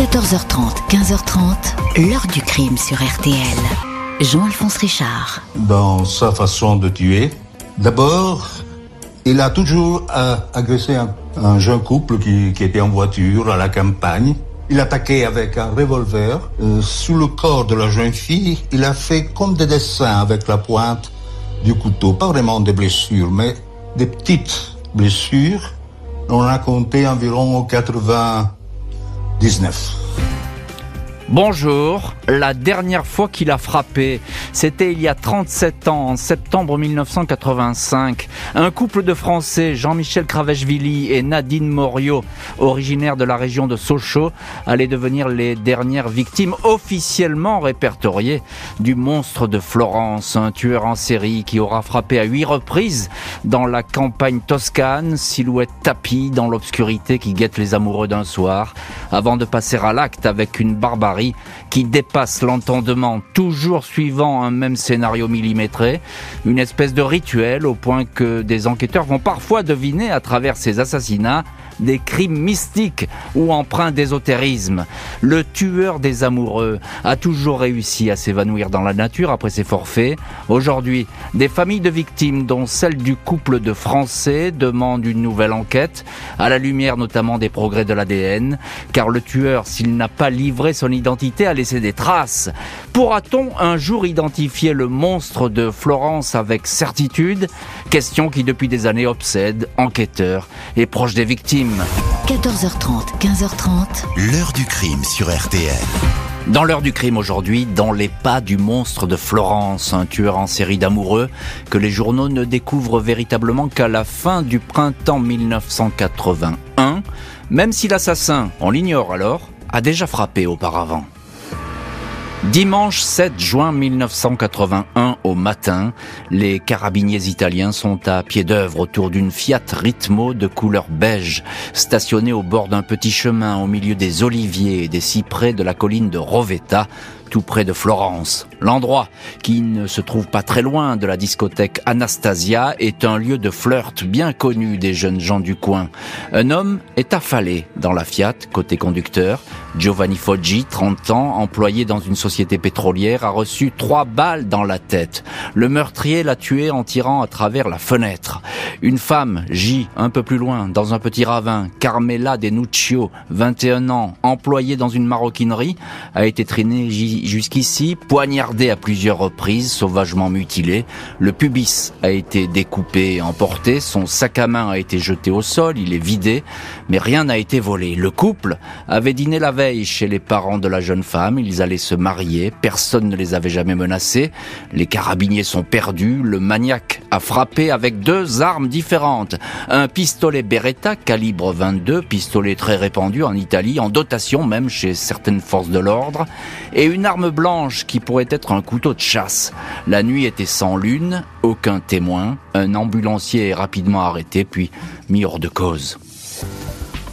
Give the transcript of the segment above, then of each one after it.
14h30, 15h30, l'heure du crime sur RTL. Jean-Alphonse Richard. Dans sa façon de tuer, d'abord, il a toujours euh, agressé un, un, jeune couple qui, qui, était en voiture à la campagne. Il attaquait avec un revolver. Euh, sous le corps de la jeune fille, il a fait comme des dessins avec la pointe du couteau. Pas vraiment des blessures, mais des petites blessures. On a compté environ 80 19. Bonjour. La dernière fois qu'il a frappé, c'était il y a 37 ans, en septembre 1985. Un couple de Français, Jean-Michel Cravechvili et Nadine Morio, originaires de la région de Sochaux, allaient devenir les dernières victimes officiellement répertoriées du monstre de Florence, un tueur en série qui aura frappé à huit reprises dans la campagne toscane, silhouette tapie dans l'obscurité qui guette les amoureux d'un soir, avant de passer à l'acte avec une barbarie qui dépasse l'entendement, toujours suivant un même scénario millimétré, une espèce de rituel au point que des enquêteurs vont parfois deviner à travers ces assassinats des crimes mystiques ou empreints d'ésotérisme. Le tueur des amoureux a toujours réussi à s'évanouir dans la nature après ses forfaits. Aujourd'hui, des familles de victimes, dont celle du couple de Français, demandent une nouvelle enquête, à la lumière notamment des progrès de l'ADN, car le tueur, s'il n'a pas livré son identité, a laissé des traces. Pourra-t-on un jour identifier le monstre de Florence avec certitude? Question qui depuis des années obsède enquêteurs et proches des victimes. 14h30, 15h30. L'heure du crime sur RTL. Dans l'heure du crime aujourd'hui, dans les pas du monstre de Florence, un tueur en série d'amoureux que les journaux ne découvrent véritablement qu'à la fin du printemps 1981, même si l'assassin, on l'ignore alors, a déjà frappé auparavant. Dimanche 7 juin 1981 au matin, les carabiniers italiens sont à pied d'œuvre autour d'une Fiat Ritmo de couleur beige, stationnée au bord d'un petit chemin au milieu des oliviers et des cyprès de la colline de Rovetta, tout près de Florence. L'endroit, qui ne se trouve pas très loin de la discothèque Anastasia, est un lieu de flirt bien connu des jeunes gens du coin. Un homme est affalé dans la Fiat, côté conducteur. Giovanni Foggi, 30 ans, employé dans une société pétrolière, a reçu trois balles dans la tête. Le meurtrier l'a tué en tirant à travers la fenêtre. Une femme, J, un peu plus loin, dans un petit ravin, Carmela Denuccio, 21 ans, employée dans une maroquinerie, a été traînée jusqu'ici, poignardé à plusieurs reprises, sauvagement mutilé. Le pubis a été découpé et emporté, son sac à main a été jeté au sol, il est vidé, mais rien n'a été volé. Le couple avait dîné la veille chez les parents de la jeune femme, ils allaient se marier, personne ne les avait jamais menacés, les carabiniers sont perdus, le maniaque a frappé avec deux armes différentes. Un pistolet Beretta calibre 22, pistolet très répandu en Italie, en dotation même chez certaines forces de l'ordre, et une arme blanche qui pourrait être un couteau de chasse. La nuit était sans lune, aucun témoin, un ambulancier est rapidement arrêté puis mis hors de cause.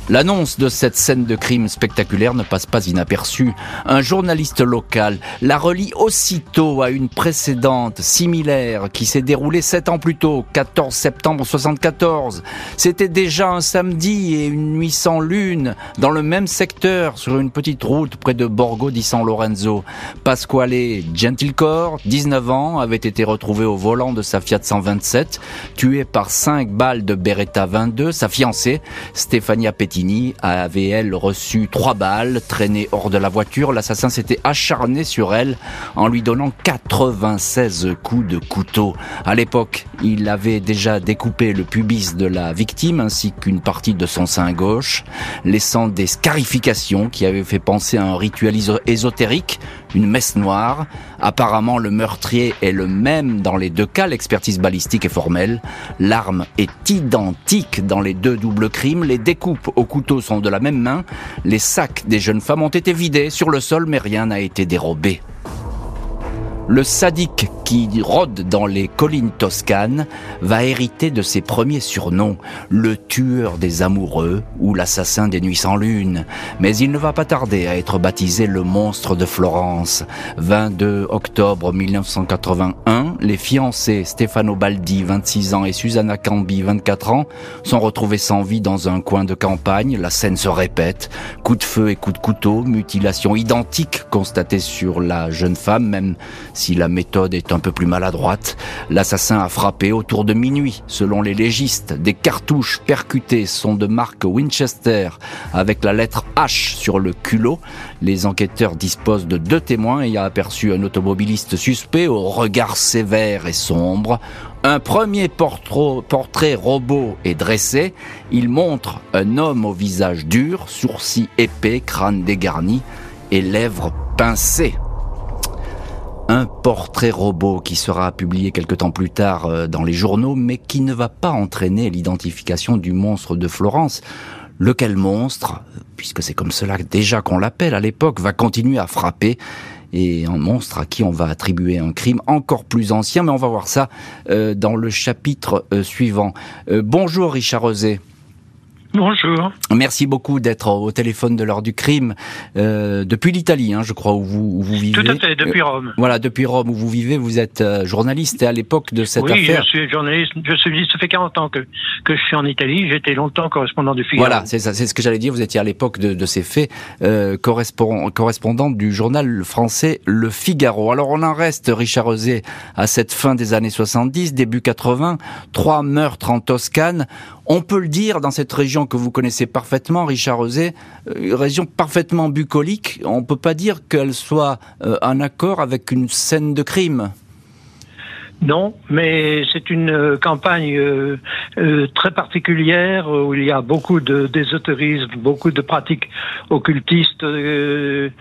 L'annonce de cette scène de crime spectaculaire ne passe pas inaperçue. Un journaliste local la relie aussitôt à une précédente similaire qui s'est déroulée sept ans plus tôt, 14 septembre 74. C'était déjà un samedi et une nuit sans lune dans le même secteur sur une petite route près de Borgo di San Lorenzo. Pasquale Gentilcore, 19 ans, avait été retrouvé au volant de sa Fiat 127, tué par cinq balles de Beretta 22. Sa fiancée, Stefania Petit avait, elle, reçu trois balles, traînées hors de la voiture. L'assassin s'était acharné sur elle en lui donnant 96 coups de couteau. À l'époque, il avait déjà découpé le pubis de la victime ainsi qu'une partie de son sein gauche, laissant des scarifications qui avaient fait penser à un rituel ésotérique, une messe noire. Apparemment, le meurtrier est le même dans les deux cas, l'expertise balistique est formelle. L'arme est identique dans les deux doubles crimes, les découpes au couteaux sont de la même main. Les sacs des jeunes femmes ont été vidés sur le sol, mais rien n'a été dérobé. Le sadique qui rôde dans les collines toscanes va hériter de ses premiers surnoms, le tueur des amoureux ou l'assassin des nuits sans lune. Mais il ne va pas tarder à être baptisé le monstre de Florence. 22 octobre 1981, les fiancés Stefano Baldi, 26 ans, et Susanna Cambi, 24 ans, sont retrouvés sans vie dans un coin de campagne. La scène se répète. Coup de feu et coup de couteau, mutilation identique constatée sur la jeune femme, même si la méthode est un peu plus maladroite, l'assassin a frappé autour de minuit. Selon les légistes, des cartouches percutées sont de marque Winchester avec la lettre H sur le culot. Les enquêteurs disposent de deux témoins ayant aperçu un automobiliste suspect au regard sévère et sombre. Un premier portrait robot est dressé. Il montre un homme au visage dur, sourcils épais, crâne dégarni et lèvres pincées un portrait robot qui sera publié quelque temps plus tard euh, dans les journaux, mais qui ne va pas entraîner l'identification du monstre de Florence. Lequel monstre, puisque c'est comme cela déjà qu'on l'appelle à l'époque, va continuer à frapper et un monstre à qui on va attribuer un crime encore plus ancien, mais on va voir ça euh, dans le chapitre euh, suivant. bonjour Richard Rosé. Bonjour. Merci beaucoup d'être au téléphone de l'heure du crime euh, depuis l'Italie, hein, je crois, où vous, vous, vivez. Tout à fait, depuis Rome. Euh, voilà, depuis Rome où vous vivez, vous êtes euh, journaliste et à l'époque de cette affaire. Oui, je suis journaliste. Je suis, ça fait 40 ans que, que je suis en Italie. J'étais longtemps correspondant du Figaro. Voilà, c'est ça, c'est ce que j'allais dire. Vous étiez à l'époque de, de, ces faits euh, correspondant, correspondant du journal français Le Figaro. Alors on en reste, Richard Rosé, à cette fin des années 70, début 80, trois meurtres en Toscane. On peut le dire dans cette région que vous connaissez parfaitement, Richard Rosé, euh, une région parfaitement bucolique. On ne peut pas dire qu'elle soit euh, en accord avec une scène de crime. Non, mais c'est une euh, campagne euh, euh, très particulière où il y a beaucoup d'ésotérisme, beaucoup de pratiques occultistes. il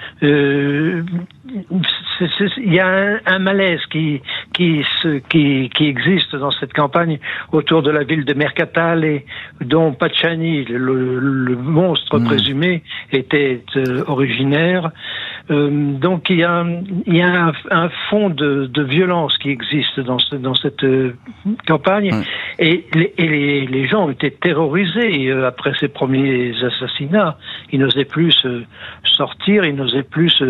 y a un, malaise qui qui, qui qui existe dans cette campagne autour de la ville de Mercatale et dont Pacciani, le, monstre hmm. présumé, était originaire. donc il y a il y a un, fond de, de violence qui existe dans, dans cette euh, campagne. Et, les, et les, gens ont été terrorisés euh, après ces premiers assassinats. Ils n'osaient plus sortir, ils n'osaient plus.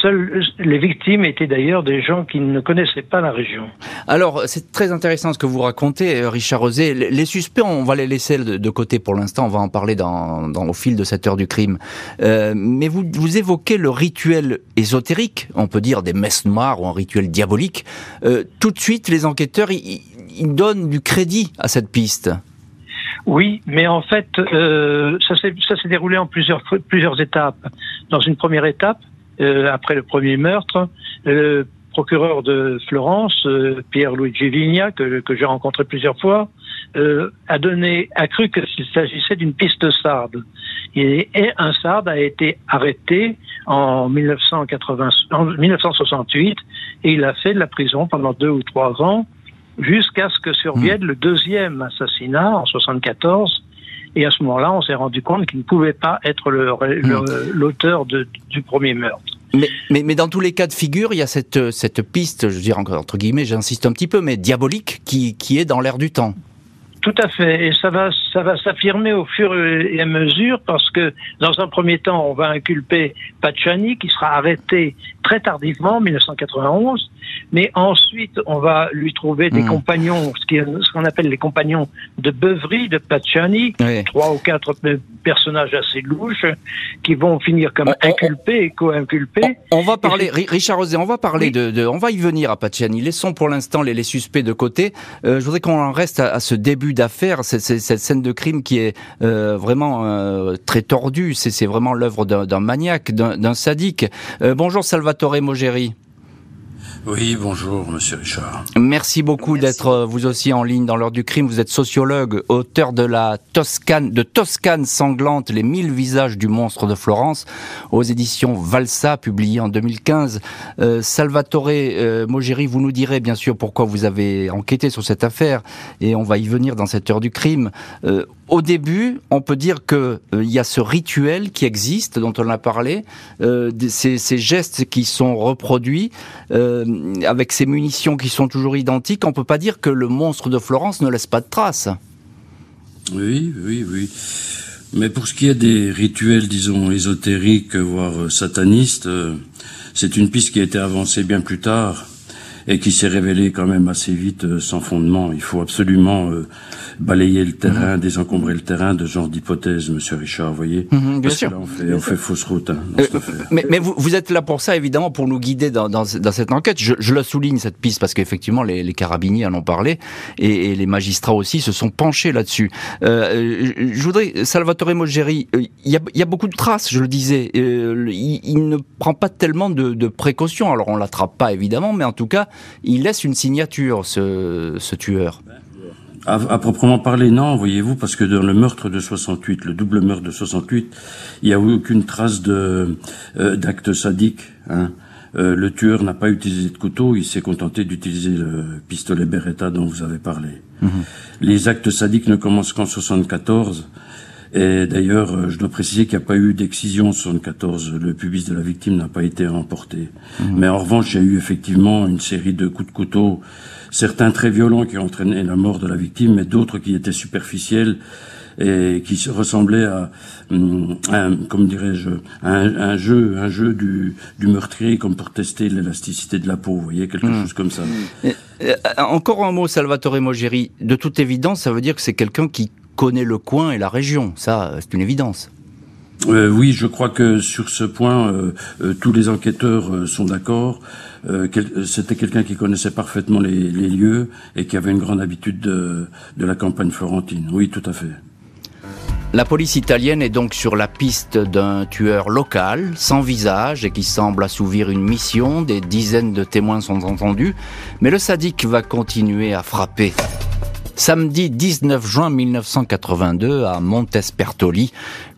seuls les victimes étaient d'ailleurs des gens qui ne connaissaient pas la région. Alors, c'est très intéressant ce que vous racontez, euh, Richard Rosé. Les suspects, on va les laisser de côté pour l'instant. On va en parler dans, dans, au fil de cette heure du crime. Euh, mais vous, vous évoquez le rituel ésotérique, on peut dire des messes noires ou un rituel diabolique. Euh, tout de suite, les enquêteurs, ils, donnent du crédit à cette piste. Oui, mais en fait, euh, ça s'est déroulé en plusieurs, plusieurs étapes. Dans une première étape, euh, après le premier meurtre, le procureur de Florence, euh, Pierre Luigi Vigna, que, que j'ai rencontré plusieurs fois, euh, a donné, a cru qu'il s'agissait d'une piste sarde. Et, et, un sarde a été arrêté en, 1980, en 1968 et il a fait de la prison pendant deux ou trois ans jusqu'à ce que survienne hmm. le deuxième assassinat en 74. Et à ce moment-là, on s'est rendu compte qu'il ne pouvait pas être hmm. l'auteur du premier meurtre. Mais, mais, mais, dans tous les cas de figure, il y a cette, cette piste, je veux dire entre guillemets, j'insiste un petit peu, mais diabolique, qui, qui est dans l'air du temps. Tout à fait. Et ça va, ça va s'affirmer au fur et à mesure parce que, dans un premier temps, on va inculper Pachani, qui sera arrêté très tardivement, en 1991. Mais ensuite, on va lui trouver des hmm. compagnons, ce qu'on appelle les compagnons de beuverie de Pachani, trois ou quatre personnages assez louches, qui vont finir comme inculpés et co-inculpés. On, va parler, Richard Rosé, on va parler de, on va y venir à Pacciani. Laissons pour l'instant les, les, suspects de côté. Euh, je voudrais qu'on en reste à, ce début d'affaire, cette, scène de crime qui est euh, vraiment euh, très tordue. C'est vraiment l'œuvre d'un maniaque, d'un sadique. bonjour Salvatore Mogeri. Oui, bonjour, monsieur Richard. Merci beaucoup d'être euh, vous aussi en ligne dans l'heure du crime. Vous êtes sociologue, auteur de la Toscane, de Toscane sanglante, les mille visages du monstre de Florence, aux éditions Valsa, publié en 2015. Euh, Salvatore euh, Mogeri, vous nous direz bien sûr pourquoi vous avez enquêté sur cette affaire, et on va y venir dans cette heure du crime. Euh, au début, on peut dire que il y a ce rituel qui existe, dont on a parlé, ces, ces, gestes qui sont reproduits avec ces munitions qui sont toujours identiques. On peut pas dire que le monstre de Florence ne laisse pas de traces. Oui, oui, oui. Mais pour ce qui est des rituels, disons, ésotériques, voire satanistes, c'est une piste qui a été avancée bien plus tard et qui s'est révélée quand même assez vite sans fondement. Il faut absolument balayer le terrain, désencombrer le terrain de genre d'hypothèse, Monsieur Richard, vous voyez mhm, Bien sûr. on fait, on fait fausse route. Hein, euh, mais, mais vous, vous, êtes là pour ça, évidemment, pour nous guider dans, dans, dans cette enquête. Je, je le souligne, cette piste, parce qu'effectivement, les, les, carabiniers en ont parlé, et, et, les magistrats aussi se sont penchés là-dessus. Euh, je voudrais, Salvatore Moggeri, euh, il y, a, y, a, beaucoup de traces, je le disais. Il, il, ne prend pas tellement de, de précautions. Alors, on l'attrape pas, évidemment, mais en tout cas, il laisse une signature, ce, ce tueur. À, proprement parler, non, voyez-vous, parce que dans le meurtre de 68, le double meurtre de 68, il n'y a eu aucune trace de euh, d'acte sadique. Hein. Euh, le tueur n'a pas utilisé de couteau, il s'est contenté d'utiliser le pistolet Beretta dont vous avez parlé. Mhm. Les actes sadiques ne commencent qu'en 74. Et d'ailleurs, euh, je dois préciser qu'il n'y a pas eu d'excision en 74. Le pubis de la victime n'a pas été emporté. Mhm. Mais en revanche, il y a eu effectivement une série de coups de couteau certains très violents qui ont entraîné la mort de la victime, mais d'autres qui étaient superficiels et qui ressemblaient à, hum, un, comme dirais-je, un, jeu, un jeu du, du, meurtrier comme pour tester l'élasticité de la peau, vous voyez, quelque hmm. chose comme ça. Euh, encore un mot, Salvatore Mogeri. De toute évidence, ça veut dire que c'est quelqu'un qui connaît le coin et la région. Ça, c'est une évidence. Euh, oui, je crois que sur ce point, euh, euh tous les enquêteurs euh, sont d'accord. Euh, c'était quelqu'un qui connaissait parfaitement les, les, lieux et qui avait une grande habitude de, de la campagne florentine. Oui, tout à fait. La police italienne est donc sur la piste d'un tueur local, sans visage et qui semble assouvir une mission. Des dizaines de témoins sont entendus, mais le sadique va continuer à frapper. Samedi 19 juin 1982 à Montespertoli,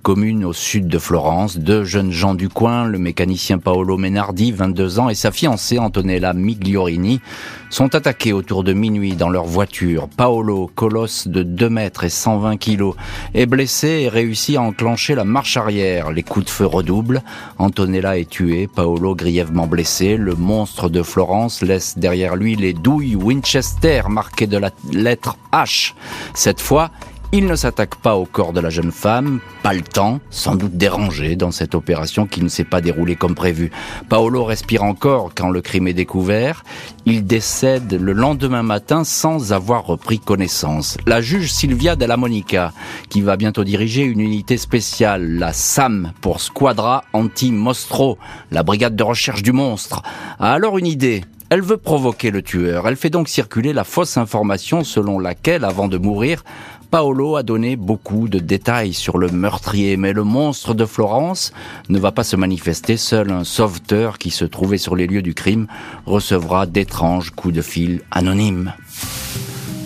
commune au sud de Florence, deux jeunes gens du coin, le mécanicien Paolo Menardi, 22 ans, et sa fiancée Antonella Migliorini, sont attaqués autour de minuit dans leur voiture. Paolo, colosse de 2 mètres et 120 kilos, est blessé et réussit à enclencher la marche arrière. Les coups de feu redoublent. Antonella est tuée, Paolo grièvement blessé. Le monstre de Florence laisse derrière lui les douilles Winchester marquées de la lettre H. Cette fois, il ne s'attaque pas au corps de la jeune femme, pas le temps, sans doute dérangé dans cette opération qui ne s'est pas déroulée comme prévu. Paolo respire encore quand le crime est découvert. Il décède le lendemain matin sans avoir repris connaissance. La juge Silvia Della Monica, qui va bientôt diriger une unité spéciale, la SAM pour Squadra Anti-Mostro, la brigade de recherche du monstre, a alors une idée. Elle veut provoquer le tueur. Elle fait donc circuler la fausse information selon laquelle, avant de mourir, Paolo a donné beaucoup de détails sur le meurtrier, mais le monstre de Florence ne va pas se manifester. Seul un sauveteur qui se trouvait sur les lieux du crime recevra d'étranges coups de fil anonymes.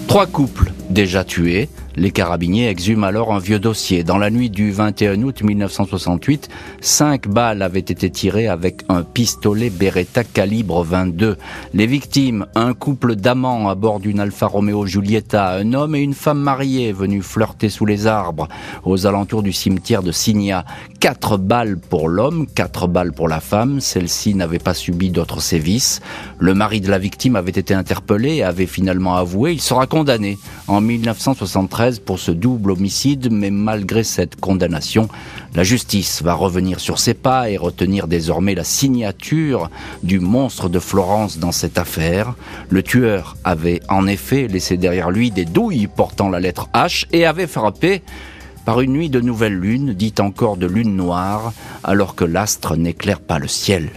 Trois couples déjà tués, les carabiniers exhument alors un vieux dossier. Dans la nuit du 21 août 1968, cinq balles avaient été tirées avec un pistolet Beretta calibre 22. Les victimes, un couple d'amants à bord d'une Alfa Romeo Giulietta, un homme et une femme mariée venus flirter sous les arbres aux alentours du cimetière de Signa. Quatre balles pour l'homme, quatre balles pour la femme. Celle-ci n'avait pas subi d'autres sévices. Le mari de la victime avait été interpellé et avait finalement avoué. Il sera condamné en 1973 pour ce double homicide, mais malgré cette condamnation, la justice va revenir sur ses pas et retenir désormais la signature du monstre de Florence dans cette affaire. Le tueur avait en effet laissé derrière lui des douilles portant la lettre H et avait frappé par une nuit de nouvelle lune, dite encore de lune noire, alors que l'astre n'éclaire pas le ciel.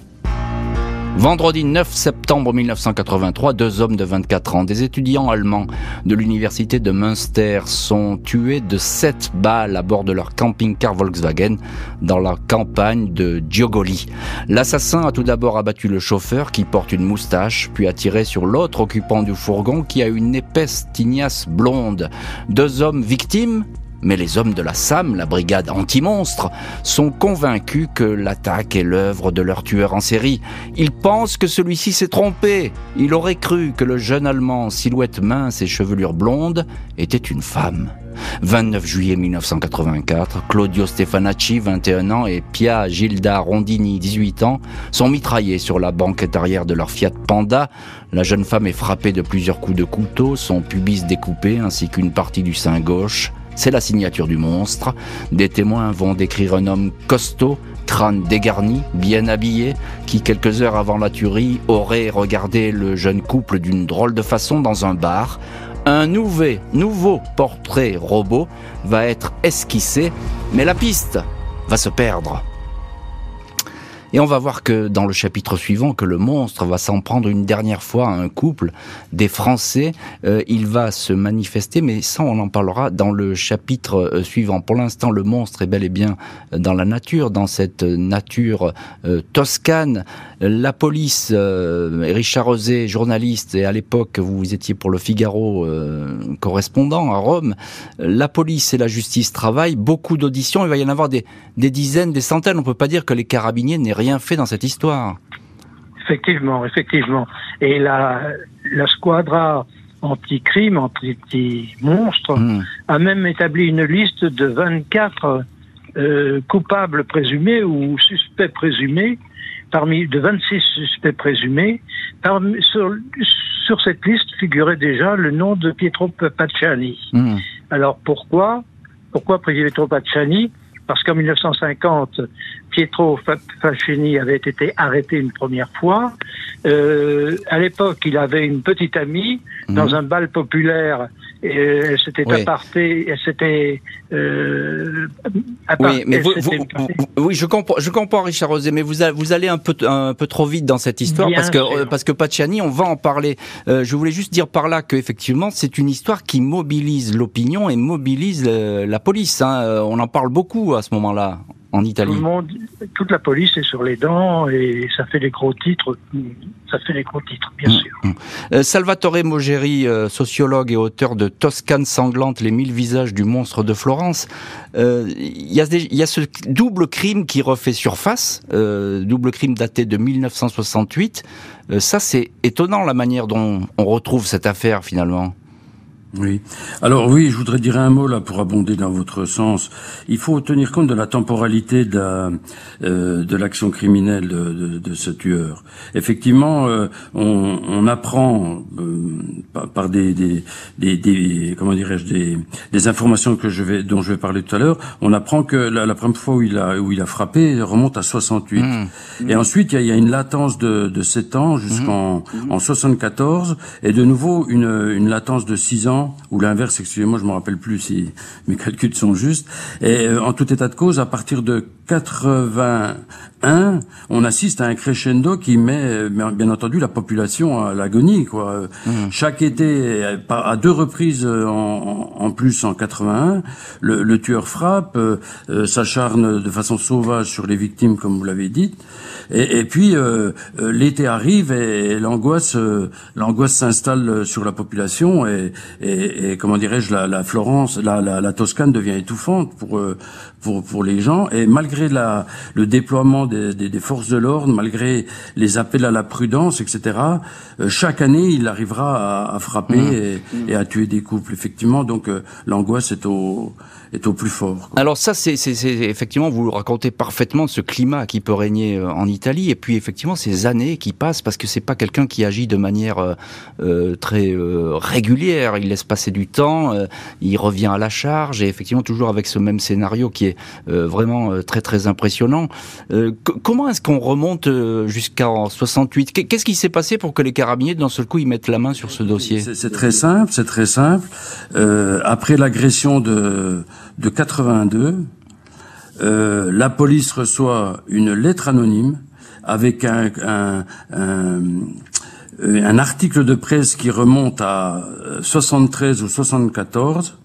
Vendredi 9 septembre 1983, deux hommes de 24 ans, des étudiants allemands de l'université de Münster, sont tués de sept balles à bord de leur camping-car Volkswagen dans la campagne de Giogoli. L'assassin a tout d'abord abattu le chauffeur qui porte une moustache, puis a tiré sur l'autre occupant du fourgon qui a une épaisse tignasse blonde. Deux hommes victimes mais les hommes de la SAM, la brigade anti-monstre, sont convaincus que l'attaque est l'œuvre de leur tueur en série. Ils pensent que celui-ci s'est trompé. Il aurait cru que le jeune Allemand, silhouette mince et chevelure blonde, était une femme. 29 juillet 1984, Claudio Stefanacci, 21 ans, et Pia Gilda Rondini, 18 ans, sont mitraillés sur la banquette arrière de leur Fiat Panda. La jeune femme est frappée de plusieurs coups de couteau, son pubis découpé ainsi qu'une partie du sein gauche. C'est la signature du monstre. Des témoins vont décrire un homme costaud, crâne dégarni, bien habillé, qui quelques heures avant la tuerie aurait regardé le jeune couple d'une drôle de façon dans un bar. Un nouveau, nouveau portrait robot va être esquissé, mais la piste va se perdre. Et on va voir que dans le chapitre suivant, que le monstre va s'en prendre une dernière fois à un couple des Français. Euh, il va se manifester, mais ça on en parlera dans le chapitre euh, suivant. Pour l'instant, le monstre est bel et bien dans la nature, dans cette nature euh, toscane. La police, Richard Rosé, journaliste, et à l'époque vous étiez pour le Figaro correspondant à Rome. La police et la justice travaillent, beaucoup d'auditions, il va y en avoir des, des dizaines, des centaines. On peut pas dire que les carabiniers n'aient rien fait dans cette histoire. Effectivement, effectivement. Et la, la squadra anti-crime, anti-monstre, hmm. a même établi une liste de 24 euh, coupables présumés ou suspects présumés, parmi de 26 suspects présumés. Parmi, sur, sur, cette liste figurait déjà le nom de Pietro Pacciani. Hmm. Alors pourquoi pourquoi Pietro Pacciani parce qu'en 1950, Pietro Fascini avait été arrêté une première fois. Euh, à l'époque, il avait une petite amie dans mhm. un bal populaire et elle s'était oui. apartée, elle s'était euh, oui, mais vous, oui, je comprends, je comprends, Richard Rosé, mais vous, vous allez un peu, un peu trop vite dans cette histoire parce que euh, parce que Pacciani, on va en parler. Euh, je voulais juste dire par là que effectivement, c'est une histoire qui mobilise l'opinion et mobilise euh, la police. Hein. On en parle beaucoup à ce moment-là en Italie. Tout le monde, toute la police est sur les dents et ça fait des gros titres. Ça fait des gros titres, bien mmh, sûr. Mmh. Euh, Salvatore Mogeri, euh, sociologue et auteur de Toscane sanglante, les mille visages du monstre de Florence. Euh, il y, y, a ce double crime qui refait surface, euh, double crime daté de 1968. ça, c'est étonnant la manière dont on retrouve cette affaire finalement. Oui. Alors oui, je voudrais dire un mot là pour abonder dans votre sens. Il faut tenir compte de la temporalité de, la, euh, de l'action criminelle de, de, de, ce tueur. Effectivement, euh, on, on, apprend euh, par, des, des, des, des comment dirais-je des, des, informations que je vais dont je vais parler tout à l'heure. On apprend que la, la, première fois où il a où il a frappé remonte à 68. Mmh. Et ensuite il y, a, il y, a, une latence de, de 7 ans jusqu'en mmh. en 74 et de nouveau une, une latence de 6 ans ou l'inverse, excusez-moi, je me rappelle plus si mes calculs sont justes. Et euh, en tout état de cause, à partir de 81, on assiste à un crescendo qui met, euh, bien entendu, la population à l'agonie. Quoi. Mmh. Chaque été, à deux reprises en, plus en 81, le, le tueur frappe, euh, s'acharne de façon sauvage sur les victimes, comme vous l'avez dit. Et, et puis l'été arrive et, l'angoisse, l'angoisse s'installe sur la population et, et, et comment dirais-je, la, la, Florence, la, la, la, Toscane devient étouffante pour euh, pour pour les gens. Et malgré la, le déploiement des, des, des forces de l'ordre, malgré les appels à la prudence, etc., euh, chaque année il arrivera à, à frapper mmh. et, mmh. et, à tuer des couples. Effectivement, donc euh, l'angoisse est au est au plus fort. Quoi. Alors ça, c'est effectivement, vous racontez parfaitement ce climat qui peut régner en Italie, et puis effectivement ces années qui passent, parce que c'est pas quelqu'un qui agit de manière euh, très euh, régulière. Il laisse passer du temps, euh, il revient à la charge, et effectivement toujours avec ce même scénario qui est euh, vraiment euh, très très impressionnant. comment est-ce qu'on remonte jusqu'en 68 Qu'est-ce qui s'est passé pour que les carabiniers d'un seul coup ils mettent la main sur ce dossier? C'est très simple, c'est très simple. après l'agression de, de 82, la police reçoit une lettre anonyme avec un, un, un, euh, un article de presse qui remonte à 73 euh, ou 74,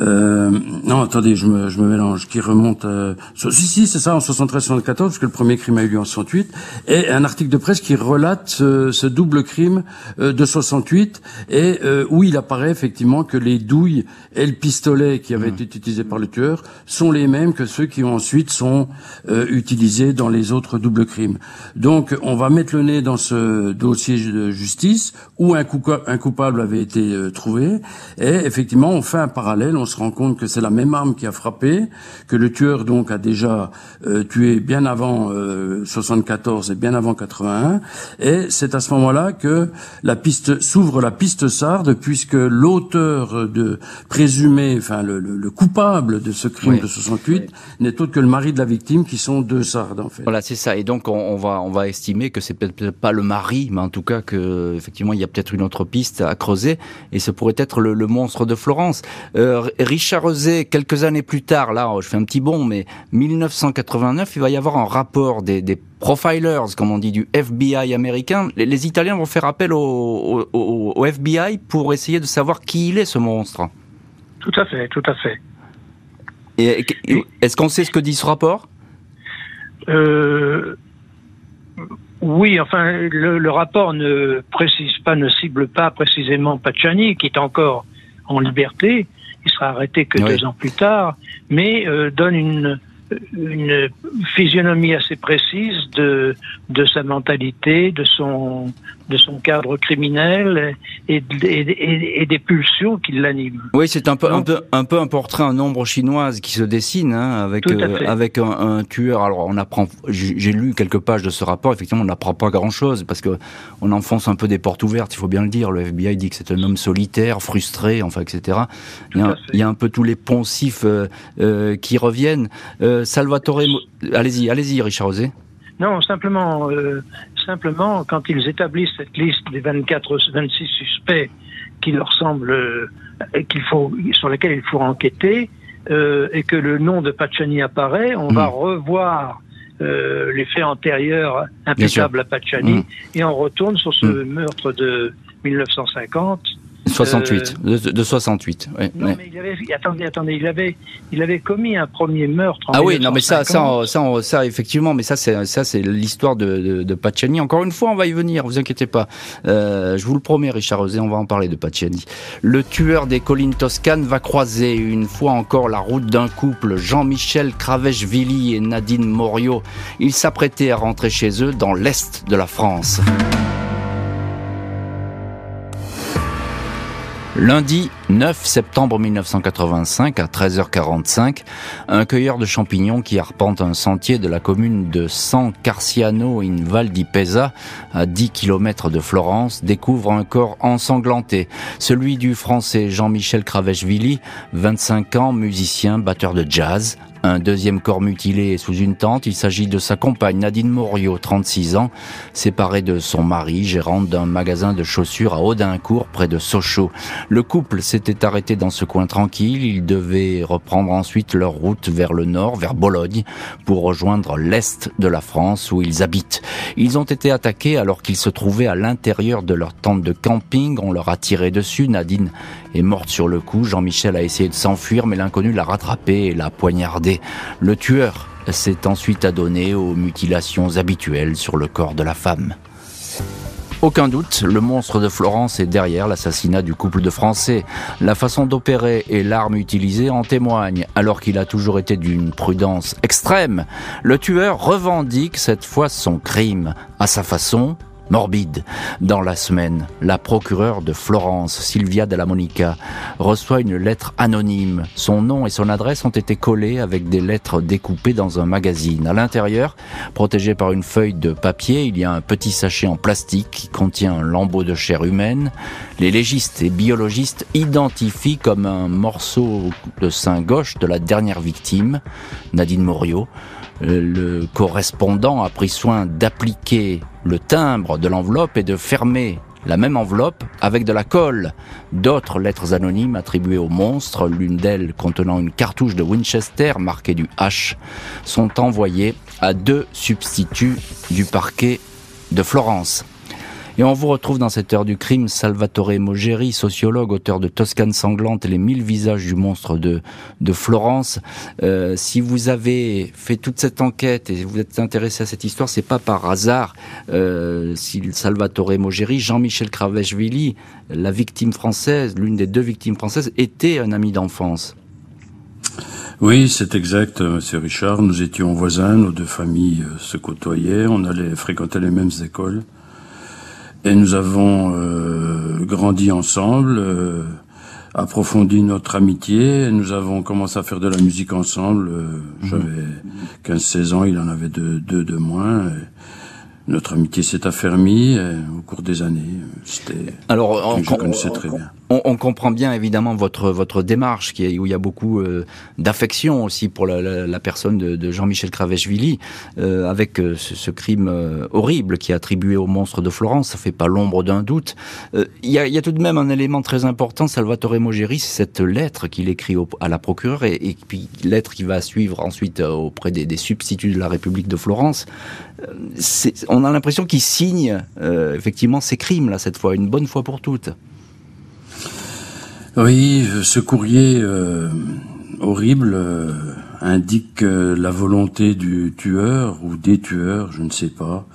Euh, non, attendez, je me, je me mélange. Qui remonte euh, si si, c'est ça en 73-74, parce que le premier crime a eu lieu en 68, et un article de presse qui relate ce, ce double crime euh, de 68 et euh, où il apparaît effectivement que les douilles et le pistolet qui avaient mmh. été utilisés par le tueur sont les mêmes que ceux qui ensuite sont utilisés dans les autres doubles crimes. Donc, on va mettre le nez dans ce dossier de justice où un, un coupable avait été trouvé, et effectivement, on fait un parallèle. On se rend compte que c'est la même arme qui a frappé, que le tueur donc a déjà euh, tué bien avant euh, 74 et bien avant 81, et c'est à ce moment-là que la piste s'ouvre la piste sarde puisque l'auteur de présumé, enfin le, le, coupable de ce crime de 68 n'est autre que le mari de la victime, qui sont deux sardes en fait. Voilà, c'est ça. Et donc on, on, va on va estimer que c'est peut-être pas le mari, mais en tout cas que effectivement il y a peut-être une autre piste à creuser, et ce pourrait être le, le monstre de Florence. Euh, Richard Rosé, quelques années plus tard, là, je fais un petit bond, mais 1989, il va y avoir un rapport des, des profilers, comme on dit, du FBI américain. Les, Italiens vont faire appel au, au, au, FBI pour essayer de savoir qui il est, ce monstre. Tout à fait, tout à fait. Et, est-ce qu'on sait ce que dit ce rapport? Euh, Oui, enfin, le, le, rapport ne précise pas, ne cible pas précisément Pacciani, qui est encore en liberté. Il sera arrêté que deux ans plus tard, mais euh, donne une, une physionomie assez précise de, de sa mentalité, de son, de son cadre criminel et, et, et des pulsions qui l'animent. Oui, c'est un peu, un peu, un peu un portrait en ombre chinoise qui se dessine hein, avec euh, avec un, un, tueur. Alors on apprend, j'ai lu quelques pages de ce rapport. Effectivement, on n'apprend pas grand chose parce que on enfonce un peu des portes ouvertes. Il faut bien le dire. Le FBI dit que c'est un homme solitaire, frustré, enfin, etc. Il y, a, il y, a, un peu tous les poncifs euh, euh, qui reviennent. Salvatore, allez-y, allez-y, Richard Osé. Non, simplement, euh, simplement, quand ils établissent cette liste des 24, 26 suspects qui leur semblent, euh, qu'il faut, sur lesquels il faut enquêter, euh, et que le nom de Pacciani apparaît, on mmh. va revoir euh, les faits antérieurs imputables à Pacciani, mmh. et on retourne sur ce mmh. meurtre de 1950 68, euh, de, de, 68. Ouais, non, ouais. mais il avait, attendez, attendez, il avait, il avait commis un premier meurtre. En ah oui, non, mais ça, ça, ça, ça, effectivement, mais ça, c'est, ça, c'est l'histoire de, de, de, Pacciani. Encore une fois, on va y venir, vous inquiétez pas. Euh, je vous le promets, Richard Rosé, on va en parler de Pacciani. Le tueur des collines toscanes va croiser une fois encore la route d'un couple, Jean-Michel Cravèche-Villy et Nadine Morio. Ils s'apprêtaient à rentrer chez eux dans l'est de la France. Lundi 9 septembre 1985 à 13h45, un cueilleur de champignons qui arpente un sentier de la commune de San Carciano in Val di Pesa, à 10 km de Florence, découvre un corps ensanglanté, celui du français Jean-Michel Cravechvili, 25 ans, musicien, batteur de jazz, un deuxième corps mutilé sous une tente, il s'agit de sa compagne Nadine Morio, 36 ans, séparée de son mari, gérante d'un magasin de chaussures à Audincourt, près de Sochaux. Le couple s'était arrêté dans ce coin tranquille, ils devaient reprendre ensuite leur route vers le nord, vers Bologne, pour rejoindre l'est de la France où ils habitent. Ils ont été attaqués alors qu'ils se trouvaient à l'intérieur de leur tente de camping, on leur a tiré dessus, Nadine est morte sur le coup. Jean-Michel a essayé de s'enfuir, mais l'inconnu l'a rattrapé et l'a poignardé. Le tueur s'est ensuite adonné aux mutilations habituelles sur le corps de la femme. Aucun doute, le monstre de Florence est derrière l'assassinat du couple de Français. La façon d'opérer et l'arme utilisée en témoignent, alors qu'il a toujours été d'une prudence extrême. Le tueur revendique cette fois son crime. À sa façon, morbide. Dans la semaine, la procureure de Florence, Sylvia Della Monica, reçoit une lettre anonyme. Son nom et son adresse ont été collés avec des lettres découpées dans un magazine. À l'intérieur, protégé par une feuille de papier, il y a un petit sachet en plastique qui contient un lambeau de chair humaine. Les légistes et biologistes identifient comme un morceau de sein gauche de la dernière victime, Nadine Morio. Euh, le correspondant a pris soin d'appliquer le timbre de l'enveloppe et de fermer la même enveloppe avec de la colle. D'autres lettres anonymes attribuées au monstre, l'une d'elles contenant une cartouche de Winchester marquée du H, sont envoyées à deux substituts du parquet de Florence. Et on vous retrouve dans cette heure du crime Salvatore Mogeri, sociologue, auteur de Toscane sanglante et les mille visages du monstre de, Florence. Euh, si vous avez fait toute cette enquête et vous êtes intéressé à cette histoire, c'est pas par hasard euh, si Salvatore Mogeri, Jean-Michel Kraveshvili, la victime française, l'une des deux victimes françaises, était un ami d'enfance. Oui, c'est exact, Monsieur Richard. Nous étions voisins, nos deux familles euh, se côtoyaient, on allait fréquenter les mêmes écoles. Et nous avons euh, grandi ensemble, euh, approfondi notre amitié. Nous avons commencé à faire de la musique ensemble. Mhm. J'avais 15-16 ans, il en avait deux, deux de moins. Et notre amitié s'est affermie au cours des années. C'était alors je connaissais très bien on, comprend bien évidemment votre votre démarche qui est, où il y a beaucoup euh, d'affection aussi pour la, personne de, Jean-Michel Kraveshvili euh, avec euh, ce, crime horrible qui est attribué au monstre de Florence. Ça fait pas l'ombre d'un doute. Il y a, tout de même un élément très important, Salvatore Mogeri, c'est cette lettre qu'il écrit à la procureure et, et, puis lettre qui va suivre ensuite auprès des, des, substituts de la République de Florence. on a l'impression qu'il signe effectivement ces crimes là cette fois, une bonne fois pour toutes. Oui, ce courrier euh, horrible euh, indique la volonté du tueur ou des tueurs, je ne sais pas,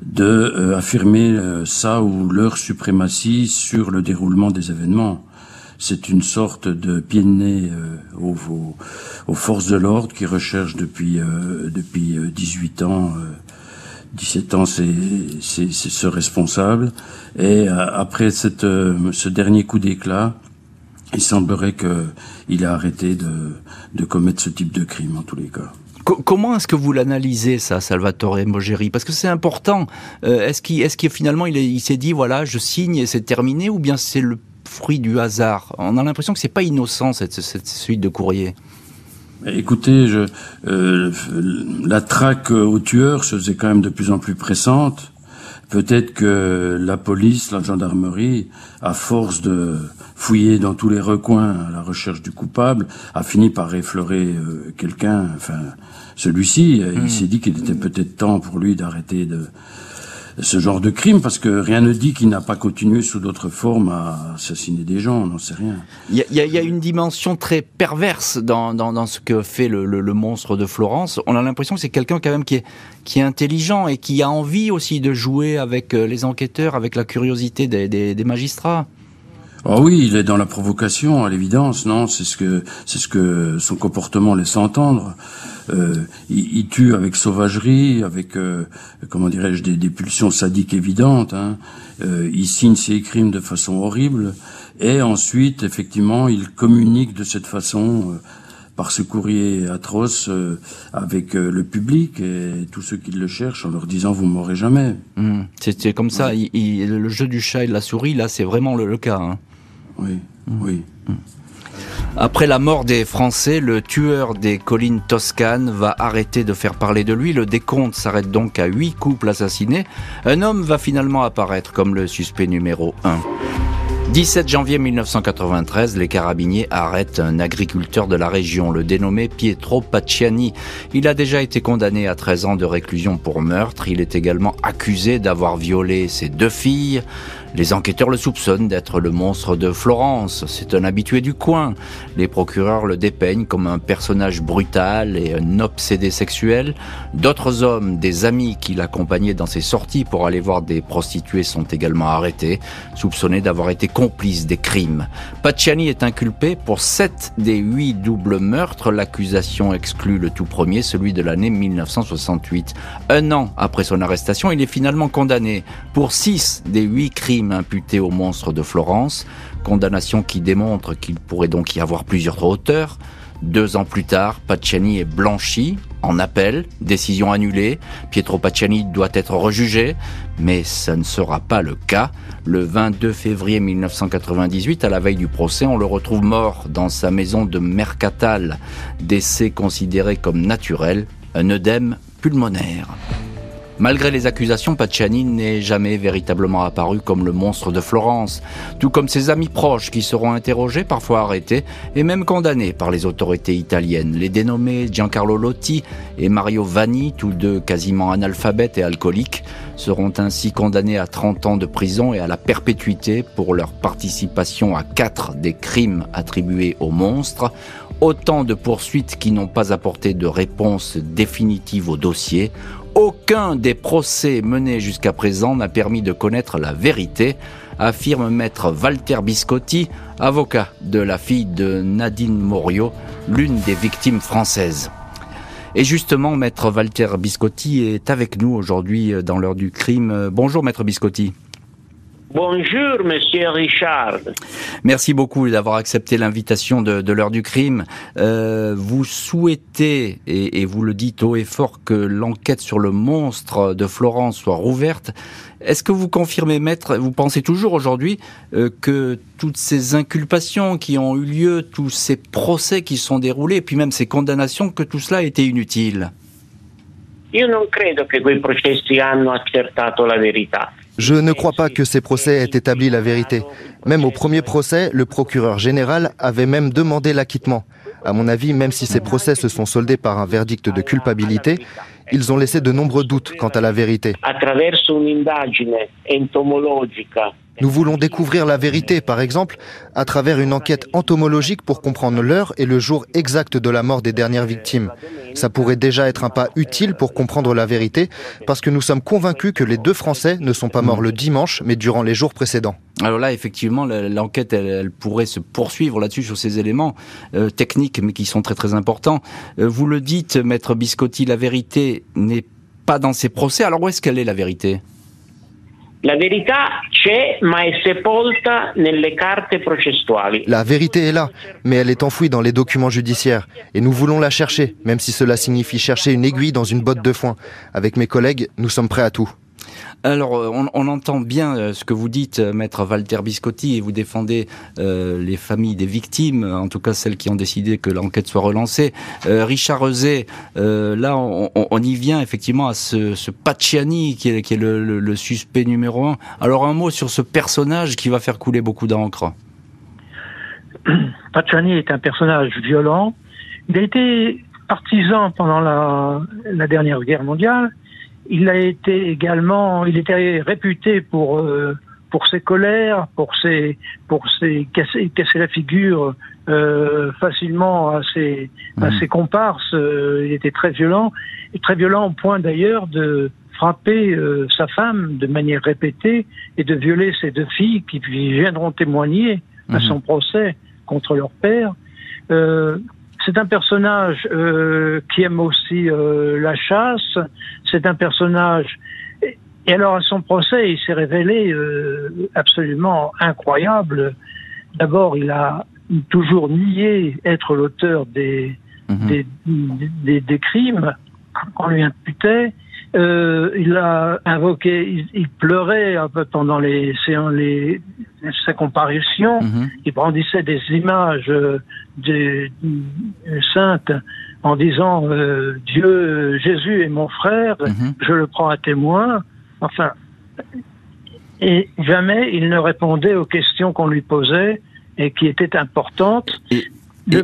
de euh, affirmer ça ou leur suprématie sur le déroulement des événements. C'est une sorte de pied de nez aux, aux, forces de l'ordre qui recherchent depuis depuis 18 ans 17 ans, c'est ce responsable. Et après cette, ce dernier coup d'éclat, il semblerait qu'il ait arrêté de, de commettre ce type de crime en tous les cas. Comment est-ce que vous l'analysez ça, Salvatore Mogeri? Parce que c'est important. Euh, est-ce qu'il, est-ce qu'il finalement il, il s'est dit voilà, je signe et c'est terminé, ou bien c'est le fruit du hasard? On a l'impression que c'est pas innocent cette, cette suite de courriers. Écoutez, je, euh, la traque au tueur se faisait quand même de plus en plus pressante. Peut-être que la police, la gendarmerie, à force de fouiller dans tous les recoins à la recherche du coupable, a fini par effleurer euh, quelqu'un. Enfin, celui-ci, il hmm. s'est dit qu'il était peut-être temps pour lui d'arrêter de ce genre de crime, parce que rien ne dit qu'il n'a pas continué sous d'autres formes à assassiner des gens, on n'en sait rien. Il y, a, une dimension très perverse dans, dans, ce que fait le, le, monstre de Florence. On a l'impression que c'est quelqu'un quand même qui est, qui est intelligent et qui a envie aussi de jouer avec euh, les enquêteurs, avec la curiosité des, des, des magistrats. Ah oui, il est dans la provocation, à l'évidence, non? C'est ce que c'est ce que son comportement laisse entendre. Euh, il, tue avec sauvagerie, avec euh, comment dirais-je des, pulsions sadiques évidentes. Hein. Euh, il signe ses crimes de façon horrible et ensuite, effectivement, il communique de cette façon par ce courrier atroce avec le public et tous ceux qui le cherchent en leur disant vous mourrez jamais. Mmh. C'est comme ça. le jeu du chat et de la souris, là, c'est vraiment le, cas. Hein. Oui, mmh. oui. Mmh. Après la mort des Français, le tueur des collines toscanes va arrêter de faire parler de lui. Le décompte s'arrête donc à huit couples assassinés. Un homme va finalement apparaître comme le suspect numéro 1. 17 janvier 1993, les carabiniers arrêtent un agriculteur de la région, le dénommé Pietro Pacciani. Il a déjà été condamné à 13 ans de réclusion pour meurtre. Il est également accusé d'avoir violé ses deux filles. Les enquêteurs le soupçonnent d'être le monstre de Florence. C'est un habitué du coin. Les procureurs le dépeignent comme un personnage brutal et un obsédé sexuel. D'autres hommes, des amis qui l'accompagnaient dans ses sorties pour aller voir des prostituées sont également arrêtés, soupçonnés d'avoir été complices des crimes. Pacciani est inculpé pour sept des huit doubles meurtres. L'accusation exclut le tout premier, celui de l'année 1968. Un an après son arrestation, il est finalement condamné pour six des huit crimes imputé au monstre de Florence, condamnation qui démontre qu'il pourrait donc y avoir plusieurs auteurs. Deux ans plus tard, Pacciani est blanchi en appel, décision annulée. Pietro Pacciani doit être rejugé, mais ça ne sera pas le cas. Le 22 février 1998, à la veille du procès, on le retrouve mort dans sa maison de Mercatal, décès considéré comme naturel, un œdème pulmonaire. Malgré les accusations, Pacciani n'est jamais véritablement apparu comme le monstre de Florence, tout comme ses amis proches qui seront interrogés, parfois arrêtés et même condamnés par les autorités italiennes. Les dénommés Giancarlo Lotti et Mario Vanni, tous deux quasiment analphabètes et alcooliques, seront ainsi condamnés à 30 ans de prison et à la perpétuité pour leur participation à quatre des crimes attribués aux monstres. Autant de poursuites qui n'ont pas apporté de réponse définitive au dossier. Aucun des procès menés jusqu'à présent n'a permis de connaître la vérité, affirme maître Walter Biscotti, avocat de la fille de Nadine Morio, l'une des victimes françaises. Et justement, maître Walter Biscotti est avec nous aujourd'hui dans l'heure du crime. Bonjour maître Biscotti. Bonjour, monsieur Richard. Merci beaucoup d'avoir accepté l'invitation de, l'heure du crime. Euh, vous souhaitez, et, vous le dites haut et fort, que l'enquête sur le monstre de Florence soit rouverte. Est-ce que vous confirmez, maître, vous pensez toujours aujourd'hui euh, que toutes ces inculpations qui ont eu lieu, tous ces procès qui sont déroulés, et puis même ces condamnations, que tout cela a été inutile? Io non credo che quei processi hanno accertato la verità. Je ne crois pas que ces procès aient établi la vérité. Même au premier procès, le procureur général avait même demandé l'acquittement. À mon avis, même si ces procès se sont soldés par un verdict de culpabilité, ils ont laissé de nombreux doutes quant à la vérité. Nous voulons découvrir la vérité, par exemple, à travers une enquête entomologique pour comprendre l'heure et le jour exact de la mort des dernières victimes. Ça pourrait déjà être un pas utile pour comprendre la vérité, parce que nous sommes convaincus que les deux Français ne sont pas morts le dimanche, mais durant les jours précédents. Alors là, effectivement, l'enquête, elle, pourrait se poursuivre là-dessus sur ces éléments euh, techniques, mais qui sont très très importants. Euh, vous le dites, maître Biscotti, la vérité n'est pas dans ces procès. Alors où est-ce qu'elle est la vérité? La verità c'è, ma sepolta nelle carte processuali. La vérité est là, mais elle est enfouie dans les documents judiciaires. Et nous voulons la chercher, même si cela signifie chercher une aiguille dans une botte de foin. Avec mes collègues, nous sommes prêts à tout. Alors, euh, on, entend bien euh, ce que vous dites, euh, maître Walter Biscotti, et vous défendez les familles des victimes, en tout cas celles qui ont décidé que l'enquête soit relancée. Richard Rezé, là, on, y vient effectivement à ce, ce Pacciani qui est, le, suspect numéro un. Alors, un mot sur ce personnage qui va faire couler beaucoup d'encre. Pacciani est un personnage violent. Il a été partisan pendant la dernière guerre mondiale il a été également, il était réputé pour euh, pour ses colères, pour ses pour ses casser, casser la figure euh, facilement à ses à mmh. ses comparses. Euh, il était très violent et très violent au point d'ailleurs de frapper euh, sa femme de manière répétée et de violer ses deux filles qui viendront témoigner à mmh. son procès contre leur père. Euh, c'est un personnage euh, qui aime aussi euh, la chasse. C'est un personnage. Et alors à son procès, il s'est révélé euh, absolument incroyable. D'abord, il a toujours nié être l'auteur des, mhm. des, des, des, crimes qu'on lui imputait. Euh, il a invoqué, il, pleurait un peu pendant les, les, sa comparution. Mhm. Il brandissait des images euh, de, saintes en disant euh, Dieu, Jésus est mon frère, mhm. je le prends à témoin. Enfin, et jamais il ne répondait aux questions qu'on lui posait et qui étaient importantes. le,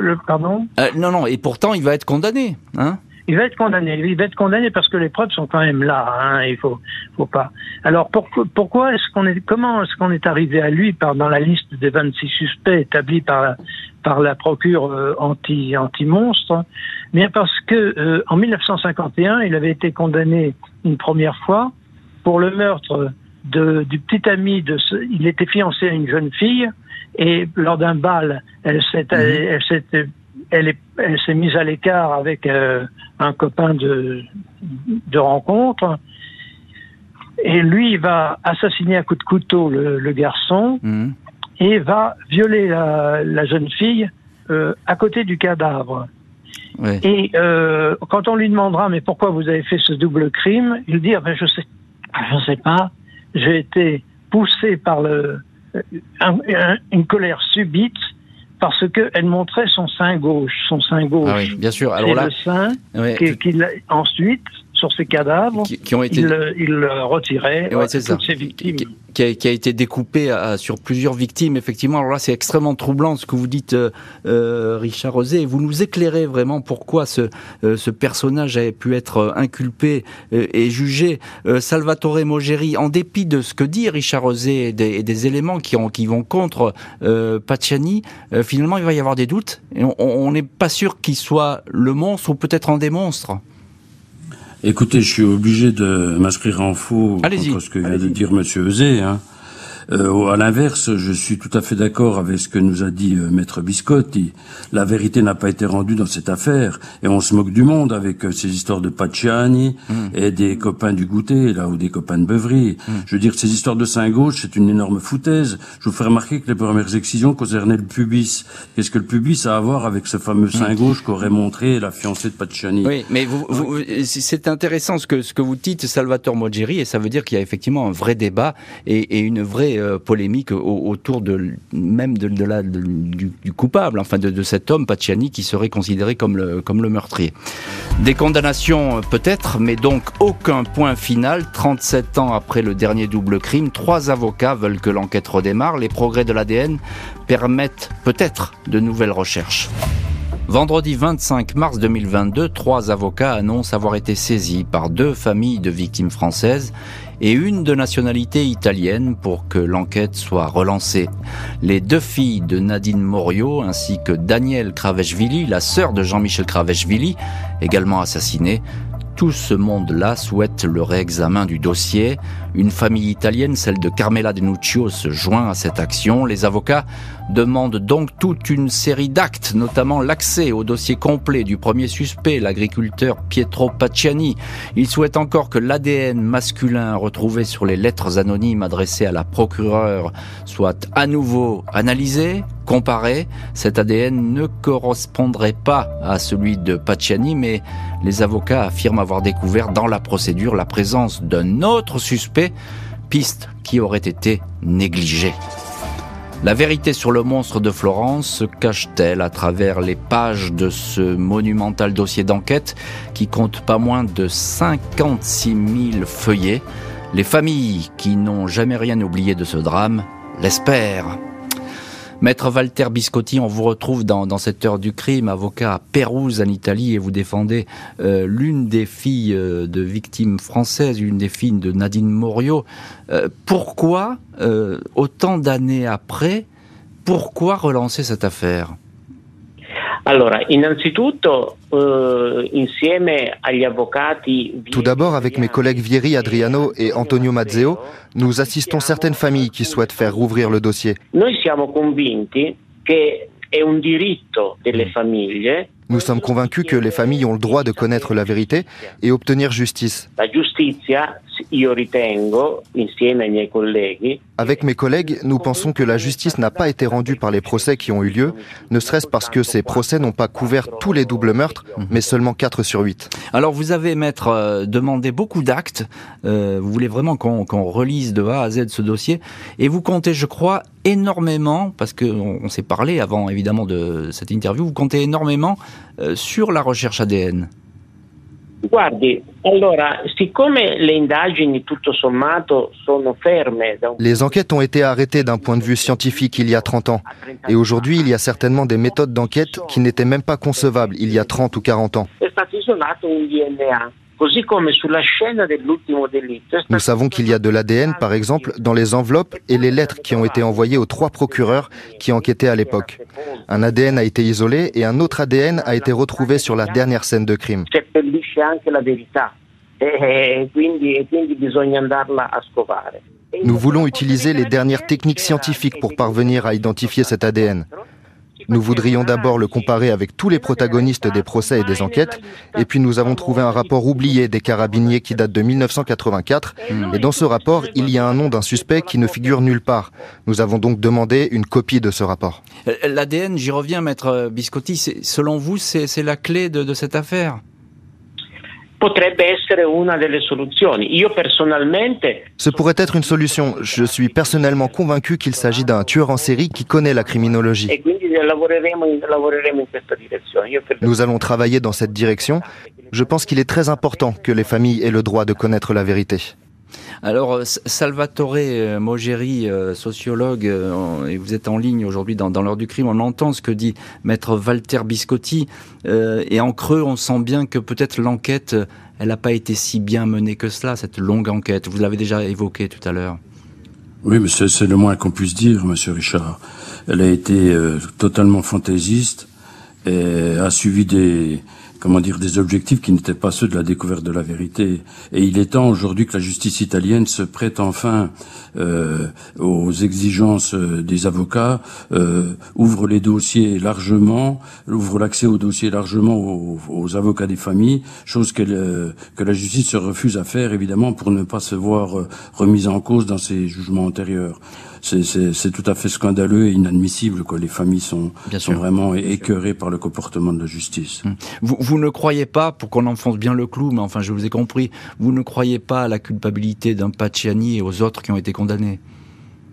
le, pardon? non, non. Et pourtant, il va être condamné, hein? Il va être condamné. Il va être condamné parce que les preuves sont quand même là. Hein, il faut, faut pas. Alors pourquoi est-ce qu'on est, comment est-ce qu'on est arrivé à lui par dans la liste des 26 suspects établis par la, par la procure euh, anti anti monstre Bien parce que euh, en 1951, il avait été condamné une première fois pour le meurtre de, du petit ami de. Ce, il était fiancé à une jeune fille et lors d'un bal, elle s'est, mhm. elle s'est elle, s'est mise à l'écart avec euh, un copain de, de rencontre. Et lui, il va assassiner à coup de couteau le, garçon mhm. et va violer la, jeune fille euh, à côté du cadavre. Et euh, quand on lui demandera mais pourquoi vous avez fait ce double crime, il dit ah ben je sais, je sais pas, j'ai été poussé par le, une colère subite parce qu'elle montrait son sein gauche, son sein gauche. Ah oui, bien sûr. Alors là, le sein, qui, ensuite, sur ces cadavres, qui, ont été... il, retirait toutes ces victimes qui a, qui a, été découpé sur plusieurs victimes. Effectivement, alors là, c'est extrêmement troublant ce que vous dites, euh, euh Richard Rosé. Vous nous éclairez vraiment pourquoi ce, euh, ce personnage avait pu être euh, inculpé et jugé. Salvatore Mogeri, en dépit de ce que dit Richard Rosé et des, des éléments qui, ont, qui vont contre Pacciani, finalement, il va y avoir des doutes. Et on n'est pas sûr qu'il soit le monstre ou peut-être un des monstres. Écoutez, je suis obligé de m'inscrire en faux contre ce que vient de dire Monsieur Eusé. Hein. Euh, à l'inverse, je suis tout à fait d'accord avec ce que nous a dit euh, Maître Biscotti. La vérité n'a pas été rendue dans cette affaire, et on se moque du monde avec euh, ces histoires de Pacciani mm. et des copains du goûter, là, ou des copains de Beuvry. Mm. Je veux dire, ces histoires de Saint-Gauche, c'est une énorme foutaise. Je vous fais remarquer que les premières excisions concernaient le pubis. Qu'est-ce que le pubis a à voir avec ce fameux mm. Saint-Gauche qu'aurait montré la fiancée de Pacciani Oui, mais vous, vous, c'est intéressant ce que, ce que vous dites, Salvatore Mogeri, et ça veut dire qu'il y a effectivement un vrai débat et, et une vraie euh, polémique autour de même de, de du, coupable, enfin de, cet homme Pacciani qui serait considéré comme le, comme le meurtrier. Des condamnations peut-être, mais donc aucun point final. 37 ans après le dernier double crime, trois avocats veulent que l'enquête redémarre. Les progrès de l'ADN permettent peut-être de nouvelles recherches. Vendredi 25 mars 2022, trois avocats annoncent avoir été saisis par deux familles de victimes françaises et une de nationalité italienne pour que l'enquête soit relancée. Les deux filles de Nadine Morio ainsi que Danielle Kraveshvili, la sœur de Jean-Michel Kraveshvili, également assassinée, tout ce monde-là souhaite le réexamen du dossier. Une famille italienne, celle de Carmela Denuccio, se joint à cette action. Les avocats demandent donc toute une série d'actes, notamment l'accès au dossier complet du premier suspect, l'agriculteur Pietro Pacciani. Ils souhaitent encore que l'ADN masculin retrouvé sur les lettres anonymes adressées à la procureure soit à nouveau analysé, comparé. Cet ADN ne correspondrait pas à celui de Pacciani, mais les avocats affirment avoir découvert dans la procédure la présence d'un autre suspect, piste qui aurait été négligée. La vérité sur le monstre de Florence se cache-t-elle à travers les pages de ce monumental dossier d'enquête qui compte pas moins de 56 000 feuillets? Les familles qui n'ont jamais rien oublié de ce drame l'espèrent. Maître Walter Biscotti, on vous retrouve dans, cette heure du crime, avocat à Pérouse en Italie, et vous défendez euh, l'une des filles euh, de victimes françaises, une des filles de Nadine Morio. Euh, pourquoi, autant d'années après, pourquoi relancer cette affaire? Tout d'abord, avec mes collègues Vieri Adriano et Antonio Mazzeo, nous assistons certaines familles qui souhaitent faire rouvrir le dossier. Noi siamo convinti che è un diritto delle famiglie nous sommes convaincus que les familles ont le droit de connaître la vérité et obtenir justice. Avec mes collègues, nous pensons que la justice n'a pas été rendue par les procès qui ont eu lieu, ne serait-ce parce que ces procès n'ont pas couvert tous les doubles meurtres, mais seulement 4 sur 8. Alors vous avez, maître, euh, demandé beaucoup d'actes. Euh, vous voulez vraiment qu'on relise de A à Z ce dossier. Et vous comptez, je crois, énormément, parce qu'on on, s'est parlé avant évidemment de cette interview, vous comptez énormément sur la recherche ADN Guardi, allora, siccome le indagini tutto sommato sono ferme Les enquêtes ont été arrêtées d'un point de vue scientifique il y a 30 ans. Et aujourd'hui, il y a certainement des méthodes d'enquête qui n'étaient même pas concevables il y a 30 ou 40 ans. Nous savons qu'il y a de l'ADN, par exemple, dans les enveloppes et les lettres qui ont été envoyées aux trois procureurs qui enquêtaient à l'époque. Un ADN a été isolé et un autre ADN a été retrouvé sur la dernière scène de crime. Nous voulons utiliser les dernières techniques scientifiques pour parvenir à identifier cet ADN. Nous voudrions d'abord le comparer avec tous les protagonistes des procès et des enquêtes, et puis nous avons trouvé un rapport oublié des carabiniers qui date de 1984, et dans ce rapport, il y a un nom d'un suspect qui ne figure nulle part. Nous avons donc demandé une copie de ce rapport. L'ADN, j'y reviens, maître Biscotti, selon vous, c'est la clé de, cette affaire? Ce pourrait être une solution. Je suis personnellement convaincu qu'il s'agit d'un tueur en série qui connaît la criminologie. E Nous allons travailler dans cette direction. Je pense qu'il est très important que les familles aient le droit de connaître la vérité. Alors, euh, Salvatore euh, Mogeri, euh, sociologue, et vous êtes en ligne aujourd'hui dans, l'heure du crime, on entend ce que dit maître Walter Biscotti, et en creux, on sent bien que peut-être l'enquête, elle n'a pas été si bien menée que cela, cette longue enquête. Vous l'avez déjà évoqué tout à l'heure. Oui, mais c'est le moins qu'on puisse dire, monsieur Richard. Elle a été totalement fantaisiste et a suivi des, comment dire, des objectifs qui n'étaient pas ceux de la découverte de la vérité. Et il est temps aujourd'hui que la justice italienne se prête enfin euh, aux exigences euh, des avocats, euh, ouvre les dossiers largement, ouvre l'accès aux dossiers largement aux, avocats des familles, chose que, que la justice se refuse à faire évidemment pour ne pas se voir remise en cause dans ses jugements antérieurs c'est tout à fait scandaleux et inadmissible. Quoi. Les familles sont, sont vraiment écœurées par le comportement de la justice. Hum. Vous, vous ne croyez pas, pour qu'on enfonce bien le clou, mais enfin je vous ai compris, vous ne croyez pas à la culpabilité d'un Paciani et aux autres qui ont été condamnés?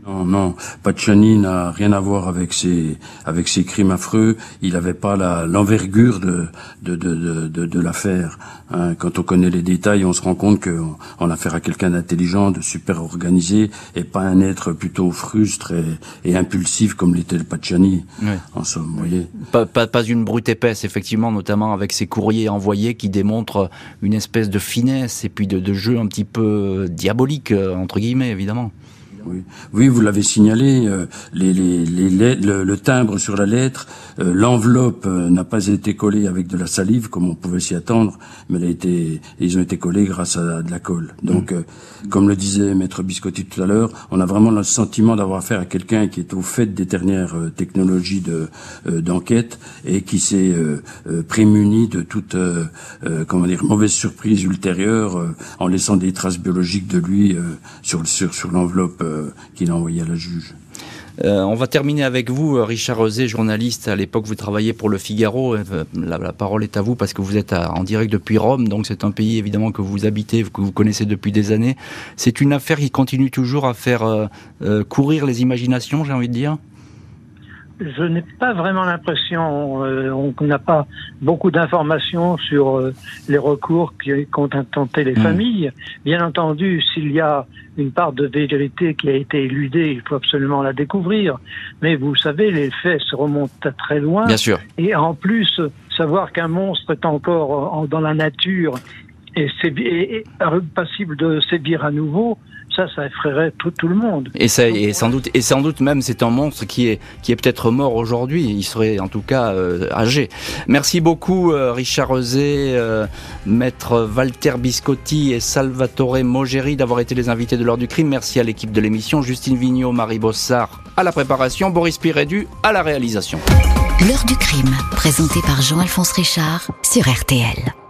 Non, non, Pacciani n'a rien à voir avec ces avec ces crimes affreux. Il n'avait pas l'envergure de de, de, de, de l'affaire. Hein. Quand on connaît les détails, on se rend compte qu'on on a affaire à quelqu'un d'intelligent, de super organisé, et pas un être plutôt frustre et, impulsif comme l'était le Pacciani. En somme, vous voyez. Pas, pas, pas une brute épaisse, effectivement, notamment avec ces courriers envoyés qui démontrent une espèce de finesse et puis de, de jeu un petit peu diabolique entre guillemets, évidemment. Oui, oui vous l'avez signalé, euh, les, les, les, le, timbre sur la lettre, euh, l'enveloppe euh, n'a pas été collée avec de la salive comme on pouvait s'y attendre, mais elle a été, ils ont été collés grâce à de la colle. Donc, mm. comme le disait Maître Biscotti tout à l'heure, on a vraiment le sentiment d'avoir affaire à quelqu'un qui est au fait des dernières technologies de d'enquête et qui s'est prémuni de toute comment dire mauvaise surprise ultérieure en laissant des traces biologiques de lui sur sur sur l'enveloppe euh, qu'il a envoyé à la juge. Euh, on va terminer avec vous, euh, Richard Rosé, journaliste. À l'époque, vous travailliez pour Le Figaro. La, parole est à vous parce que vous êtes en direct depuis Rome, donc c'est un pays évidemment que vous habitez, que vous connaissez depuis des années. C'est une affaire qui continue toujours à faire courir les imaginations, j'ai envie de dire je n'ai pas vraiment l'impression, euh, on n'a pas beaucoup d'informations sur euh, les recours qu'ont intenté les hmm. familles. Bien entendu, s'il y a une part de vérité qui a été éludée, il faut absolument la découvrir. Mais vous savez, les faits se remontent à très loin. Bien sûr. Et en plus, savoir qu'un monstre est encore dans la nature et, est passible de sévir à nouveau, ça, ça effraierait tout, tout le monde. Et, ça, et sans doute, et sans doute même, c'est un monstre qui est qui est peut-être mort aujourd'hui. Il serait en tout cas euh, âgé. Merci beaucoup, euh, Richard Rezé, euh, maître Walter Biscotti et Salvatore Mogeri d'avoir été les invités de l'heure du crime. Merci à l'équipe de l'émission, Justine Vignot, Marie Bossard à la préparation, Boris Pirédu à la réalisation. L'heure du crime, présenté par Jean-Alphonse Richard sur RTL.